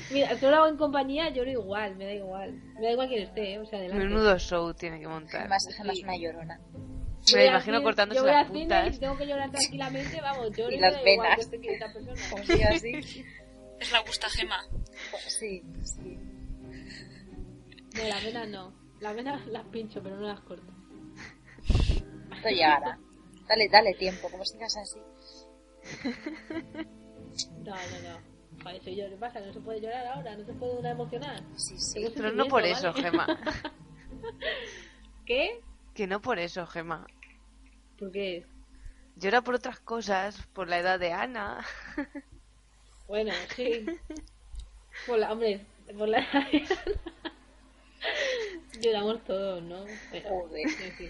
Mira, solo hago en compañía, lloro igual, me da igual. Me da igual quién esté, ¿eh? o sea, adelante. Menudo show tiene que montar. Además, Gemma es una llorona. Me imagino cortándose yo voy las puntas. y si tengo que llorar tranquilamente, vamos, lloro Y y, las me da igual venas. que quieta persona. (laughs) Como si así. (laughs) Es la gusta gema. Sí, sí. No, las venas no. Las venas las pincho, pero no las corto. Esto llegará. Dale, dale tiempo, como sigas así. No, no, no. Soy yo, ¿qué pasa? No se puede llorar ahora, no se puede una emocionar. Sí, sí. Tengo Pero no por eso, ¿vale? Gemma. (laughs) ¿Qué? Que no por eso, Gemma. ¿Por qué? Llora por otras cosas, por la edad de Ana. (laughs) Bueno, sí. (laughs) Por la, hombre, por la Lloramos todos, ¿no? Pero, Joder. en fin.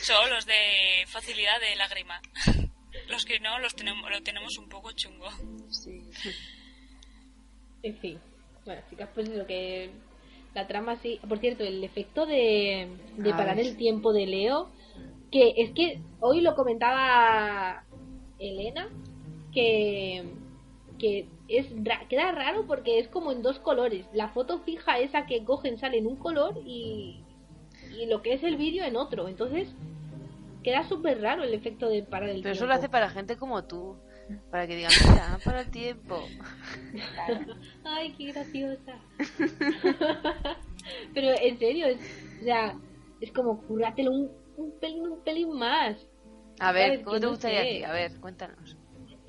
Son los de facilidad de lágrima. Los que no, los tenemos, lo tenemos un poco chungo. Sí. En fin. Bueno, chicas, pues lo que. La trama sí. Por cierto, el efecto de, de parar el tiempo de Leo. Que es que hoy lo comentaba Elena. Que. Que es ra- queda raro porque es como en dos colores. La foto fija esa que cogen sale en un color y. Y lo que es el vídeo en otro. Entonces. Queda súper raro el efecto de parar el Pero tiempo. eso lo hace para gente como tú. Para que digan, mira, (laughs) para el tiempo. Claro. Ay, qué graciosa. (laughs) Pero en serio, es, o sea, es como currátelo un, un pelín, un pelín más. A ver, ¿Sabes? ¿cómo Que te no gustaría sé. a ti? A ver, cuéntanos.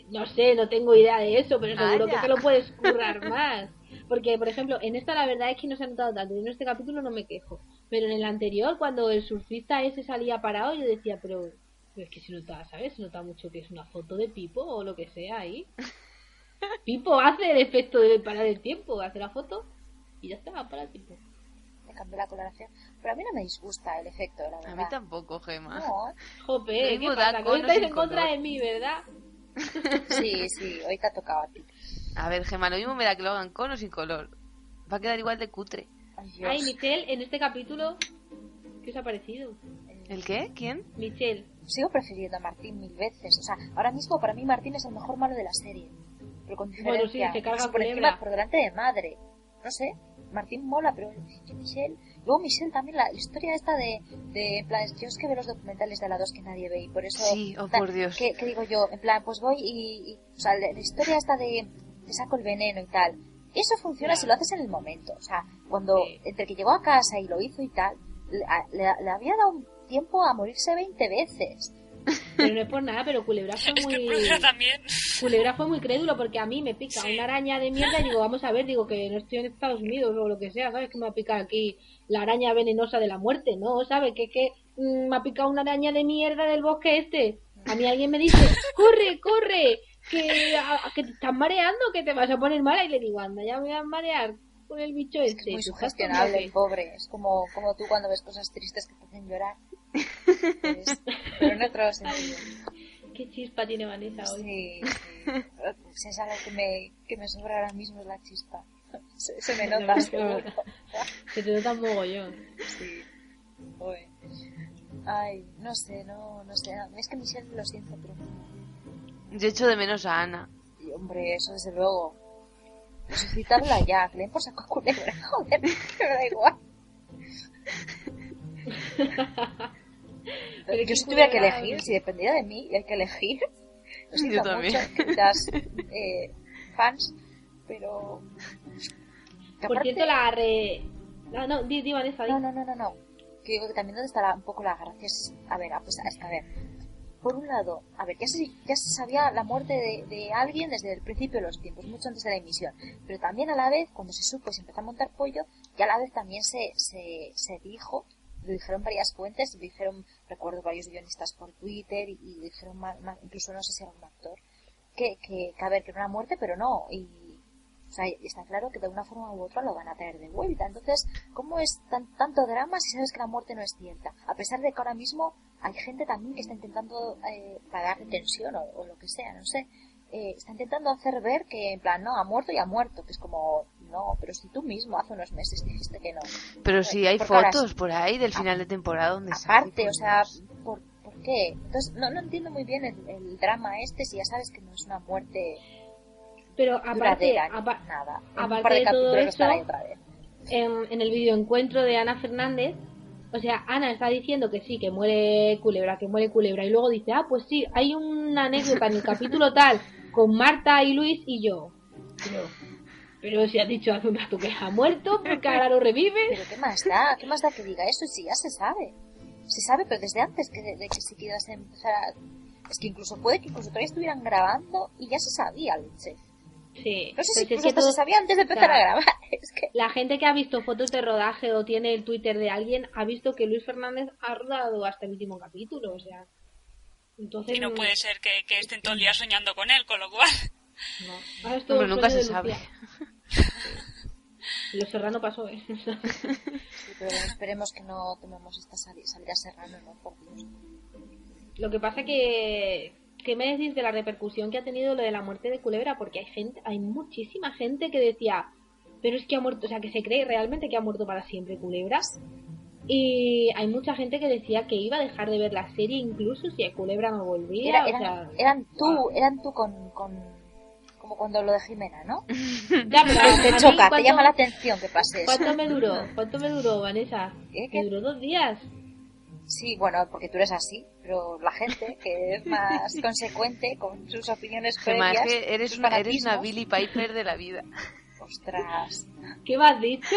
No sé, no tengo idea de eso, pero seguro que te lo puedes currar más. Porque, por ejemplo, en esta la verdad es que no se ha notado tanto. En este capítulo no me quejo. Pero en el anterior, cuando el surfista ese salía parado, yo decía, pero, pero es que se nota, ¿sabes? Se nota mucho que es una foto de Pipo o lo que sea ahí. (laughs) Pipo hace el efecto de parar el tiempo, hace la foto y ya está, para el tiempo. Me cambió la coloración. Pero a mí no me disgusta el efecto, la verdad. A mí tampoco, Gemma. No, Jope, Lo ¿qué pasa? Hoy estáis en contra de mí, ¿verdad? (laughs) (laughs) sí, sí, hoy te ha tocado a ti. A ver, Gemma, lo mismo me da que lo hagan con o sin color. Va a quedar igual de cutre. Ay, Dios. Ay, Michelle, en este capítulo, ¿qué os ha parecido? ¿El qué? ¿Quién? Michelle. Sigo prefiriendo a Martín mil veces. O sea, ahora mismo para mí Martín es el mejor malo de la serie. Pero con Bueno, sí, diferencia. se carga por encima, por delante de madre. No sé, Martín mola, pero yo Michelle... Luego Michelle también, la, historia esta de, de... En plan, yo es que veo los documentales de la 2 que nadie ve y por eso... Sí, oh, por Dios. ¿qué, qué digo yo? En plan, pues voy y... y- o sea, la, la historia esta de... Te saco el veneno y tal. Eso funciona si lo haces en el momento. O sea, cuando Sí. entre que llegó a casa y lo hizo y tal, le, le- le había dado un tiempo a morirse 20 veces. Pero no es por nada, pero Culebra fue (laughs) Es muy... Culebra también. Culebra fue muy crédulo porque a mí me pica Sí. una araña de mierda y digo, vamos a ver, digo que no estoy en Estados Unidos o lo que sea, ¿sabes? Que me va a picar aquí la araña venenosa de la muerte, ¿no? ¿Sabes? Que que mm, me ha picado una araña de mierda del bosque este. A mí alguien me dice, corre, corre, que, a- que te estás mareando, que te vas a poner mala. Y le digo, anda, ya me voy a marear con el bicho Es este. que es muy Tú estás sugestionable el pobre. Es como, como tú cuando ves cosas tristes que te hacen llorar. (laughs) Pues, pero en otro sentido. ¿qué? Qué chispa tiene Vanessa hoy. Sí, sí. Es algo que me, que me sobra ahora mismo es la chispa. Se, se me (laughs) nota. seguro. Se te nota un mogollón. Sí. Uy. Ay, no sé, no, no sé. Es que Michelle lo siento, pero... Yo echo de menos a Ana. y, hombre, eso desde luego. Resucitarla ya, que le por saco a culebra. (laughs) Joder, que me da igual. (laughs) Pero Yo si tuviera que elegir, si dependiera de mí y hay que elegir, (laughs) lo Yo siento también. mucho, queridas eh, fans, pero... que Por aparte- cierto, la re... No, no, di, di Vanessa, di. No, no, no, no, no. Que digo que también donde está la- un poco la gracia es... A ver, a, pues, es que, a ver. Por un lado, a ver, ya se, ya se sabía la muerte de, de alguien desde el principio de los tiempos, mucho antes de la emisión. Pero también a la vez, cuando se supo y se empezó a montar pollo, ya a la vez también se, se, se dijo, lo dijeron varias fuentes, lo dijeron, recuerdo varios guionistas por Twitter y, y dijeron más, más- incluso no sé si era un actor, que, que, que a ver, que era una muerte, pero no. Y, está claro que de una forma u otra lo van a traer de vuelta. Entonces, ¿cómo es tan, tanto drama si sabes que la muerte no es cierta? A pesar de que ahora mismo hay gente también que está intentando, eh, darle tensión o, o lo que sea, no sé, eh, está intentando hacer ver que, en plan, no, ha muerto y ha muerto, que es como, no, pero si tú mismo hace unos meses dijiste que no. Pero si hay fotos por ahí del final de temporada donde Aparte, o sea, Dios. ¿por, por qué? Entonces, no, no entiendo muy bien el, el drama este si ya sabes que no es una muerte Pero aparte, apa- nada. Aparte de de todo vez. en, en el videoencuentro de Ana Fernández, o sea, Ana está diciendo que sí, que muere Culebra, que muere Culebra, y luego dice, ah, pues sí, hay una anécdota en el capítulo tal, con Marta y Luis y yo. Pero, pero si has dicho hace un rato que ha muerto, porque ahora lo revive. Pero ¿qué más da? ¿Qué más da que diga eso si ya se sabe? Se sabe, pero desde antes que de, que siquiera se empezara... Es que incluso puede que incluso todavía estuvieran grabando y ya se sabía, leche. Sí, No sé pero si es que se sabía antes de empezar a grabar. (laughs) Es que... La gente que ha visto fotos de rodaje o tiene el Twitter de alguien ha visto que Luis Fernández ha rodado hasta el último capítulo, o sea. Entonces, Y no puede ser que, que estén todo el día soñando con él, con lo cual. no. Hombre, un nunca se sabe. (laughs) Los Serrano pasó, ¿eh? (laughs) Sí, pero bueno, esperemos que no tomemos esta sali- salida serrano, ¿no? Por Dios. Lo que pasa que ¿qué me decís de la repercusión que ha tenido lo de la muerte de Culebra? Porque hay gente, hay muchísima gente que decía, pero es que ha muerto, o sea, que se cree realmente que ha muerto para siempre Culebra. Y hay mucha gente que decía que iba a dejar de ver la serie incluso si a Culebra no volvía, Era- o eran, sea, eran tú, eran tú con, con... Como cuando lo de Jimena, ¿no? (laughs) ya, pero a Te choca, te ¿cuánto- llama la atención que pase eso. ¿Cuánto me duró? (laughs) ¿Cuánto me duró, Vanessa? ¿Qué? Me ¿Qué? duró dos días. Sí, bueno, porque tú eres así, pero la gente que es más (laughs) consecuente con sus opiniones Gemma, previas, es que eres una, eres una Billy Piper de la vida. Ostras, ¿Qué me has dicho?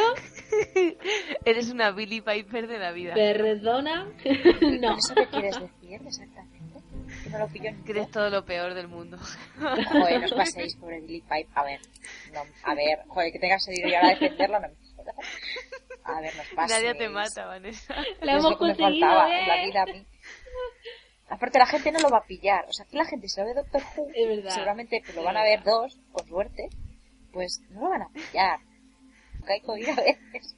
(laughs) Eres una Billy Piper de la vida. Perdona. (laughs) no. ¿con eso qué quieres decir exactamente? Que no lo pillo en eres todo lo peor del mundo. Joder, no os paséis, pobre Billy Pipe. A ver, no, a ver, joder, que tengas que ir ahora a defenderlo, no me jodas. A ver, nos paséis. Nadie te mata, Vanessa. La hemos me conseguido, faltaba ¿eh? en la vida a mí. Aparte la gente no lo va a pillar. O sea, aquí la gente si lo ve Doctor Who, seguramente pues, lo van a ver dos, con suerte, pues no lo van a pillar. Porque hay a veces.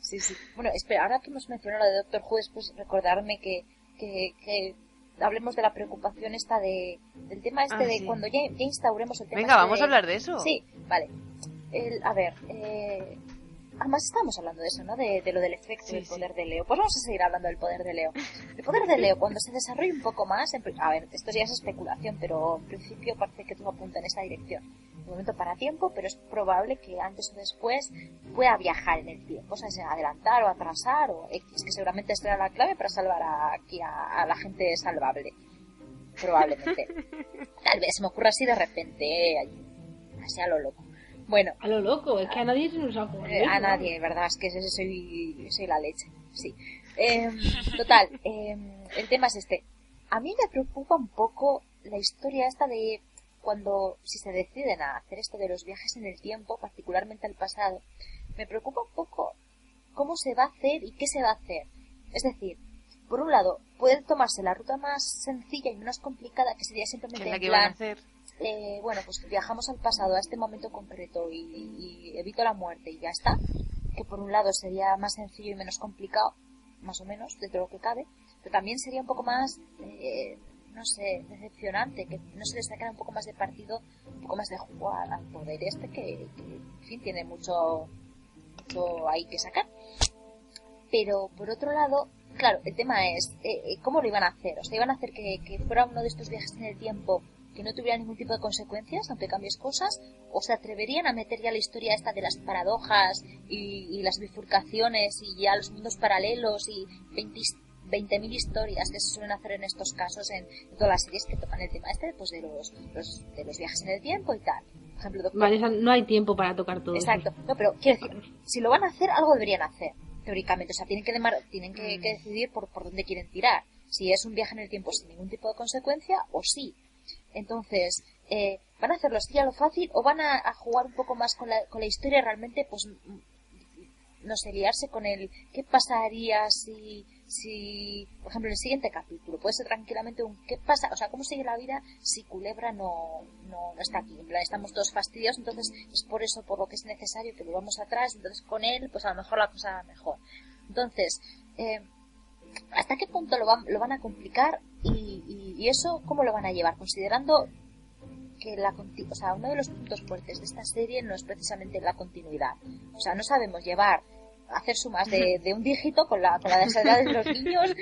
Sí, sí. Bueno, espera, ahora que hemos mencionado lo de Doctor Who, después recordarme que, que, que hablemos de la preocupación esta de, del tema este Ah, de sí. cuando ya, ya instauremos el tema Venga, este vamos de- a hablar de eso. Sí, vale. El, a ver, eh, además estábamos hablando de eso, ¿no? De, de lo del efecto Sí, del sí. poder de Leo. Pues vamos a seguir hablando del poder de Leo. El poder de Leo, cuando se desarrolle un poco más, en a ver, esto ya es especulación, pero en principio parece que todo apunta en esa dirección. De momento para tiempo, pero es probable que antes o después pueda viajar en el tiempo, o sea, adelantar o atrasar o X, que seguramente será la clave para salvar a- aquí a, a la gente salvable. Probablemente. (laughs) Tal vez se me ocurra así de repente, eh, así a lo loco. Bueno, A lo loco, es que a nadie se nos ha ocurrido. eh, a nadie, ¿verdad? Es que ese- soy, soy la leche, sí. Eh, total, eh, el tema es este. A mí me preocupa un poco la historia esta de cuando, si se deciden a hacer esto de los viajes en el tiempo, particularmente al pasado, me preocupa un poco cómo se va a hacer y qué se va a hacer. Es decir, por un lado, pueden tomarse la ruta más sencilla y menos complicada, que sería simplemente es la en que van a hacer. Eh, bueno, pues viajamos al pasado, a este momento concreto y, evito la muerte y ya está. Que por un lado sería más sencillo y menos complicado, más o menos, dentro de lo que cabe, pero también sería un poco más, eh, no sé, decepcionante, que no se le sacara un poco más de partido, un poco más de jugo al poder este que, que, en fin, tiene mucho, mucho ahí que sacar. Pero por otro lado, claro, el tema es eh, eh, cómo lo iban a hacer. O sea, iban a hacer que, que fuera uno de estos viajes en el tiempo que no tuviera ningún tipo de consecuencias, aunque cambies cosas, o se atreverían a meter ya la historia esta de las paradojas y, y las bifurcaciones y ya los mundos paralelos y 20 his- 20.000 historias que se suelen hacer en estos casos en, en todas las series que tocan el tema este, pues de los, los- de los viajes en el tiempo y tal. Por ejemplo, Doctor Vanessa, no hay tiempo para tocar todo Exacto. eso. No, pero quiero decir, si lo van a hacer, algo deberían hacer, teóricamente. O sea, tienen que, demar- tienen que, que decidir por, por dónde quieren tirar. Si es un viaje en el tiempo sin ningún tipo de consecuencia o sí. Entonces, eh, ¿van a hacerlo así a lo fácil o van a, a jugar un poco más con la, con la historia realmente, pues, mm, no sé, liarse con el qué pasaría si, si, por ejemplo, en el siguiente capítulo, puede ser tranquilamente un qué pasa, o sea, cómo sigue la vida si Culebra no, no, no está aquí, en plan, estamos todos fastidiados, entonces es por eso por lo que es necesario que volvamos atrás, entonces con él, pues a lo mejor la cosa va mejor. Entonces, eh, ¿hasta qué punto lo van, lo van a complicar y, y, y eso cómo lo van a llevar? Considerando que la conti- o sea, uno de los puntos fuertes de esta serie no es precisamente la continuidad. O sea, no sabemos llevar, hacer sumas de, de un dígito con la, con la edad de los (laughs) niños.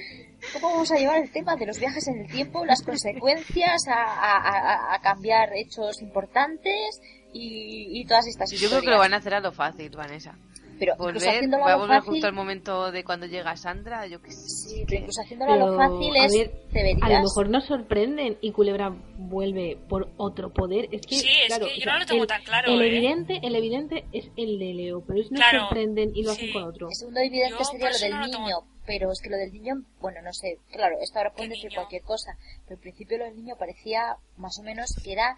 ¿Cómo vamos a llevar el tema de los viajes en el tiempo, las consecuencias, a, a- cambiar hechos importantes y, y todas estas Yo historias? creo que lo van a hacer a lo fácil, Vanessa. Pero incluso Volver, haciéndolo va a volver fácil, justo al momento de cuando llega Sandra, yo qué sé. sí, pero incluso haciéndolo a lo Pero, fácil a es, ver, deberías... A lo mejor nos sorprenden y Culebra vuelve por otro poder. Es que, Sí, es claro, que yo o sea, no lo tengo el, tan claro, El ¿eh? evidente, el evidente es el de Leo, pero es nos Claro, sorprenden y lo hacen con otro. El segundo evidente Yo sería lo del no lo tomo- niño, pero es que lo del niño, bueno, no sé, claro, esto ahora pueden ¿Qué decir niño? cualquier cosa, pero al principio lo del niño parecía más o menos que era,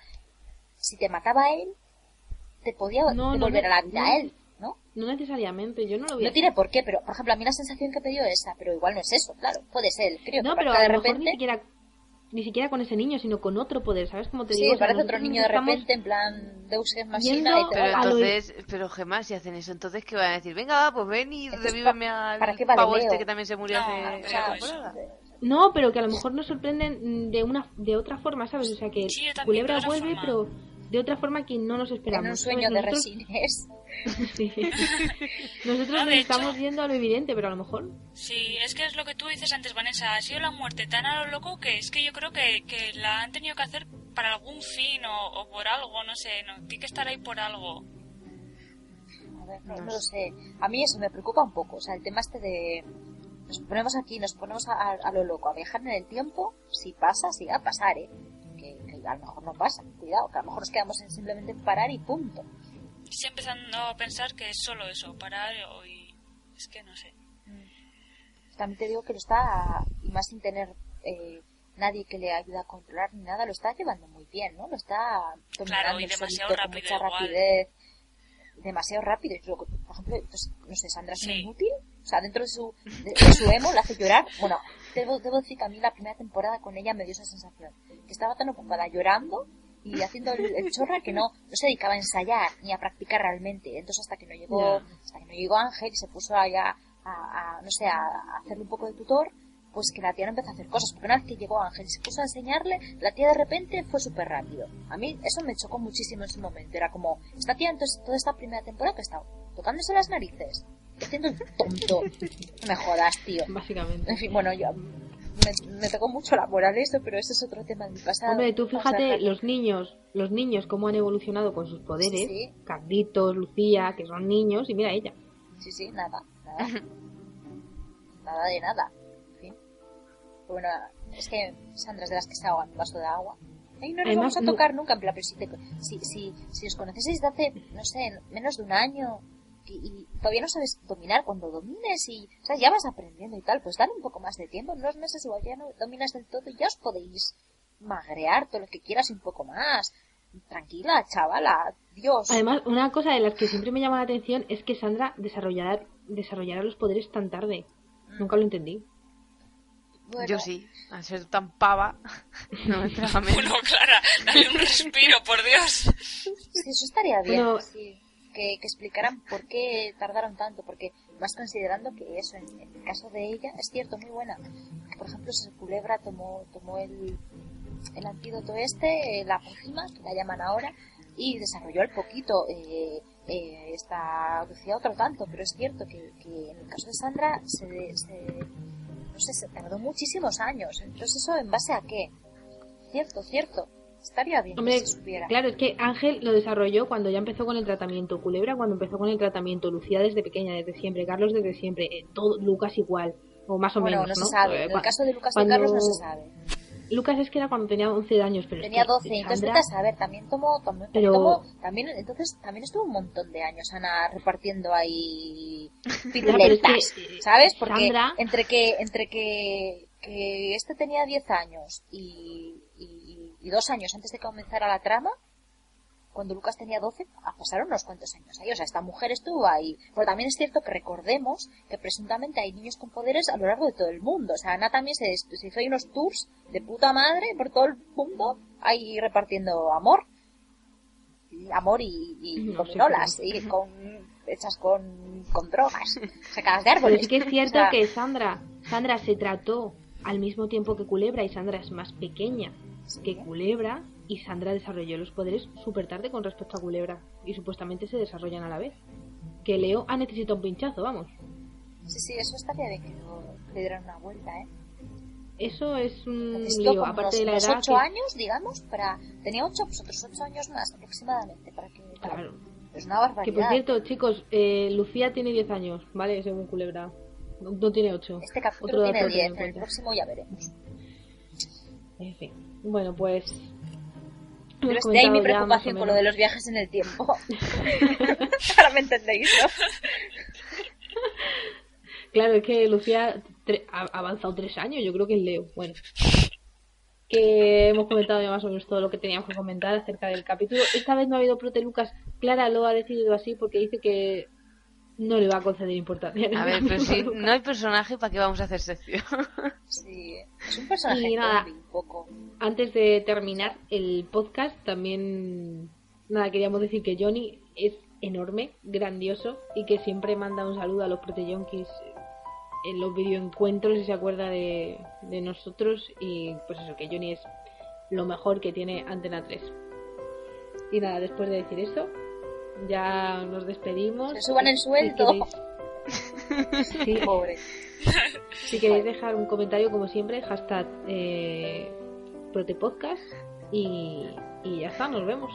si te mataba a él, te podía No, no, devolver no, a la vida no. a él, ¿no? No necesariamente, yo no lo vi. No tiene por qué, pero por ejemplo, a mí la sensación que me dio es esa, pero igual no es eso, claro, puede ser el crío No, que pero a de lo mejor repente. ni siquiera ni siquiera con ese niño, sino con otro poder, ¿sabes cómo te Sí, digo? O sea, parece otro niño de repente, en plan Deus Ex Machina y te Pero entonces, pero Gemma, si hacen eso, entonces ¿qué van a decir? Venga, va, pues ven y Entonces, revíveme ¿pa- al para qué vale pavo Leo? este que también se murió No, hace o sea. No, pero que a lo mejor nos sorprenden de una de otra forma, ¿sabes? O sea, que Sí, Culebra vuelve, forma. pero de otra forma que no nos esperamos. en un sueño de Nosotros- resines. (laughs) Sí. (laughs) Nosotros No, nos de estamos hecho- yendo a lo evidente, pero a lo mejor Sí, es que es lo que tú dices antes, Vanessa. Ha sido la muerte tan a lo loco que es que yo creo que, que la han tenido que hacer para algún fin o, o por algo, no sé. No, tiene que estar ahí por algo. A ver, no, no lo sé. A mí eso me preocupa un poco. O sea, el tema este de... Nos ponemos aquí, nos ponemos a, a- a lo loco, a viajar en el tiempo. Si pasa, si va a pasar, ¿eh? A lo mejor no pasa. Cuidado, que a lo mejor nos quedamos en simplemente parar y punto. Estoy empezando a pensar que es solo eso, parar o- y... Es que no sé. También te digo que lo está, y más sin tener eh, nadie que le ayude a controlar ni nada, lo está llevando muy bien, ¿no? Lo está dominando y demasiado solito con rápido mucha igual. rapidez. Demasiado rápido. Y creo que, por ejemplo, pues, no sé, Sandra es Sí. inútil. O sea, dentro de su, de, de su emo la hace llorar. Bueno, debo, debo decir que a mí la primera temporada con ella me dio esa sensación. Que estaba tan ocupada llorando y haciendo el, el chorra que no, no se dedicaba a ensayar ni a practicar realmente. Entonces hasta que no llegó, hasta que no llegó Ángel y se puso allá a, a, no sé, a, a hacerle un poco de tutor, pues que la tía no empezó a hacer cosas. Porque una vez que llegó Ángel y se puso a enseñarle, la tía de repente fue súper rápido. A mí eso me chocó muchísimo en su momento. Era como, esta tía entonces toda esta primera temporada que ha estado tocándose las narices, haciendo el tonto. No me jodas, tío. básicamente. En fin, bueno, yo me, me tocó mucho la moral esto, pero ese es otro tema de mi pasado. Hombre, tú fíjate los niños, los niños cómo han evolucionado con sus poderes, Sí. Carlitos, Lucía, que son niños y mira ella. Sí, sí, nada, nada. nada de nada. En fin. Bueno, es que Sandra es de las que se ahoga en un vaso de agua. Ay, no nos Además, vamos a tocar nunca, en plan, pero si, te- si, si, si os conocéis desde hace, no sé, menos de un año y, y todavía no sabes dominar, cuando domines y, o sea, ya vas aprendiendo y tal, pues dale un poco más de tiempo, en unos meses igual ya no dominas del todo y ya os podéis magrear todo lo que quieras y un poco más. Tranquila, chavala, Dios. Además, una cosa de las que siempre me llama la atención es que Sandra desarrollará, desarrollará los poderes tan tarde. Nunca lo entendí. Bueno, Yo sí, al ser tan pava, (laughs) no me entraba (laughs) menos. Bueno, Clara, dale un respiro, por Dios. (laughs) Sí, eso estaría bien, Bueno. sí, que, explicaran por qué tardaron tanto, porque más considerando que eso, en, el caso de ella, es cierto, muy buena. Por ejemplo, si Culebra tomó, tomó el, el antídoto este, eh, la pócima, que la llaman ahora, y desarrolló al poquito. Eh, eh, esta Lucía otro tanto, pero es cierto que, que en el caso de Sandra se, se, no sé, se tardó muchísimos años. Entonces, ¿eso en base a qué? Cierto, cierto. Estaría bien Hombre, que se supiera. claro, es que Ángel lo desarrolló cuando ya empezó con el tratamiento. Culebra cuando empezó con el tratamiento. Lucía desde pequeña, desde siempre. Carlos desde siempre. eh, todo, Lucas igual. O más o Bueno, menos, no ¿no? se sabe. Eh, En el caso de Lucas cuando- y Carlos no se sabe. Lucas es que era cuando tenía 11 años, pero es Tenía que 12, entonces a saber, también tomó, tomó, Pero- tomó- también, entonces también estuvo un montón de años Ana repartiendo ahí (laughs) es piruletas, que, eh, ¿sabes? Porque Sandra- entre que, entre que, que este tenía 10 años y, y, dos años antes de comenzar la trama, cuando Lucas tenía 12, ah, pasaron unos cuantos años ahí. O sea, esta mujer estuvo ahí. Pero también es cierto que recordemos que presuntamente hay niños con poderes a lo largo de todo el mundo. O sea, Ana también se, se hizo ahí unos tours de puta madre por todo el mundo, ahí repartiendo amor. Amor y, y No y con, hechas con, con drogas, (laughs) sacadas de Pero árboles. sí que es cierto (laughs) O sea, que Sandra, Sandra se trató al mismo tiempo que Culebra y Sandra es más pequeña que Culebra y Sandra desarrolló los poderes súper tarde con respecto a Culebra y supuestamente se desarrollan a la vez. Que Leo ha necesitado un pinchazo, vamos. Sí, sí, eso estaría bien que le dieran una vuelta, ¿eh? Eso es un lío, aparte unos, de la unos edad. ocho que- años, digamos, para... Tenía ocho, pues otros ocho años más aproximadamente, para que... Claro. Es una barbaridad. Que por cierto, chicos, eh, Lucía tiene 10 años, ¿vale? Según Culebra. No, no tiene 8. Este capítulo tiene a tener 10, en el próximo ya veremos. En fin. Bueno, pues. Pero de ahí mi preocupación con lo de los viajes en el tiempo. (laughs) (laughs) Ahora me entendéis, ¿no? Claro, es que Lucía ha avanzado tres años, yo creo que es Leo. Bueno, que hemos comentado ya más o menos todo lo que teníamos que comentar acerca del capítulo. Esta vez no ha habido prote Lucas. Clara lo ha decidido así porque dice que no le va a conceder importancia. A ver, pero si no hay personaje, ¿para qué vamos a hacer sección? (laughs) Sí, es un personaje Y nada. zombie, un poco. Antes de terminar el podcast, también nada, queríamos decir que Johnny es enorme, grandioso y que siempre manda un saludo a los proteyonkis en los videoencuentros y se acuerda de, de nosotros y pues eso, que Johnny es lo mejor que tiene Antena 3. Y nada, después de decir eso, ya nos despedimos. Se suban el Si sueldo. queréis- (laughs) Sí, Pobre. si queréis dejar un comentario, como siempre, hashtag eh, protepodcast y, y ya está, nos vemos.